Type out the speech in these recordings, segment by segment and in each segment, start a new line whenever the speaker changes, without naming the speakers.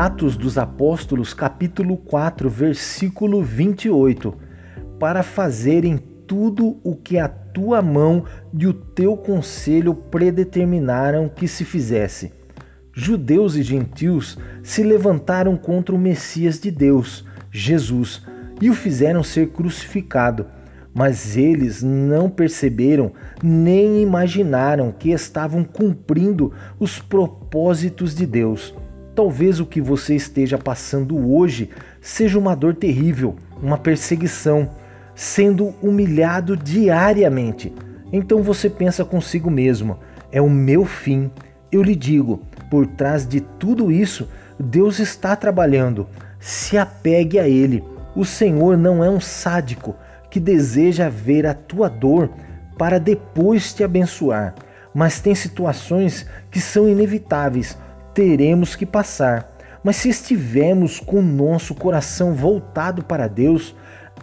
Atos dos Apóstolos, capítulo 4, versículo 28, para fazerem tudo o que a tua mão e o teu conselho predeterminaram que se fizesse. Judeus e gentios se levantaram contra o Messias de Deus, Jesus, e o fizeram ser crucificado. Mas eles não perceberam nem imaginaram que estavam cumprindo os propósitos de Deus. Talvez o que você esteja passando hoje seja uma dor terrível, uma perseguição, sendo humilhado diariamente. Então você pensa consigo mesmo: é o meu fim. Eu lhe digo, por trás de tudo isso, Deus está trabalhando. Se apegue a Ele. O Senhor não é um sádico que deseja ver a tua dor para depois te abençoar, mas tem situações que são inevitáveis, teremos que passar. Mas se estivermos com nosso coração voltado para Deus,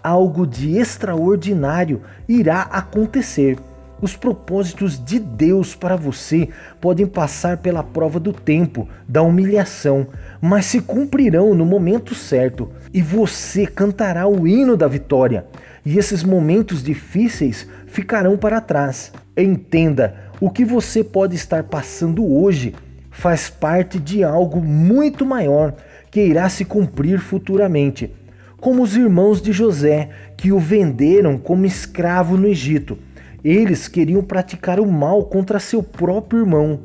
algo de extraordinário irá acontecer. Os propósitos de Deus para você podem passar pela prova do tempo, da humilhação, mas se cumprirão no momento certo e você cantará o hino da vitória. E esses momentos difíceis ficarão para trás. Entenda, o que você pode estar passando hoje faz parte de algo muito maior que irá se cumprir futuramente. Como os irmãos de José, que o venderam como escravo no Egito eles queriam praticar o mal contra seu próprio irmão,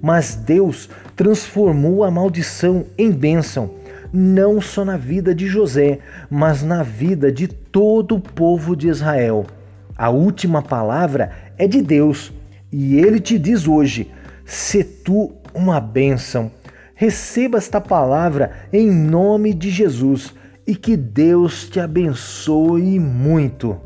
mas Deus transformou a maldição em bênção, não só na vida de José, mas na vida de todo o povo de Israel. A última palavra é de Deus e ele te diz hoje: se tu uma bênção. Receba esta palavra em nome de Jesus e que Deus te abençoe muito.